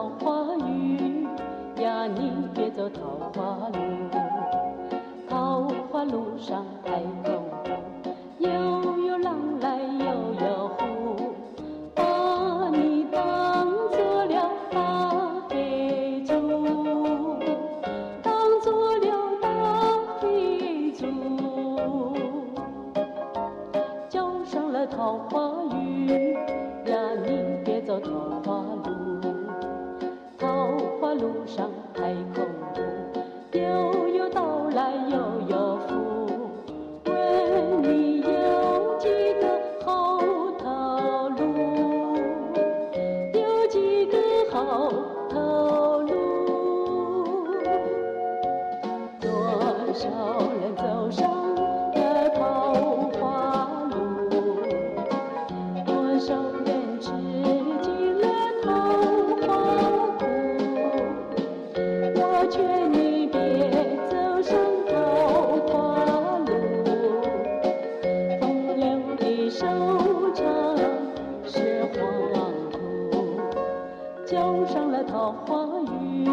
桃花雨呀，你别走桃花路，桃花路上太恐怖，又有狼来又有虎，把你当做了大肥猪，当做了大肥猪，叫上了桃花劝你别走上桃花路，风流的收场是黄土。浇上了桃花雨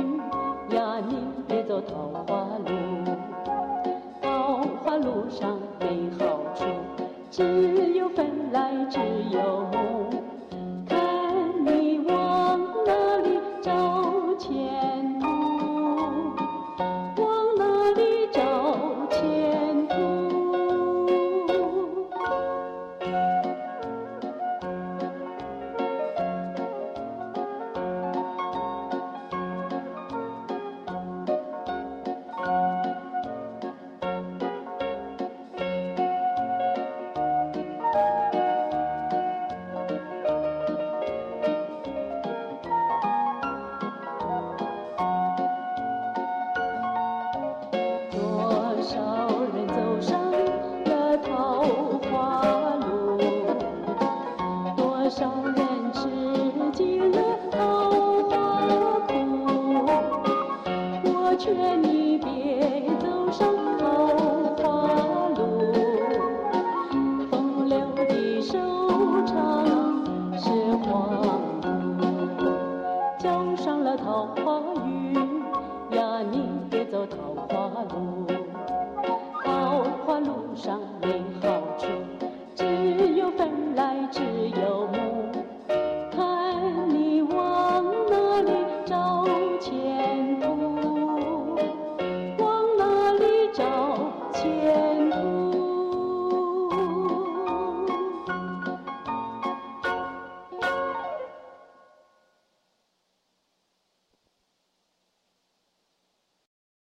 呀，你别走桃花路，桃花路上没好处，只有分来只有母，看你往哪里找前劝你别走上桃花路风流的收场是荒古叫上了桃花运呀你别走桃花路桃花路上没好处只有风来只有木看你往哪里找钱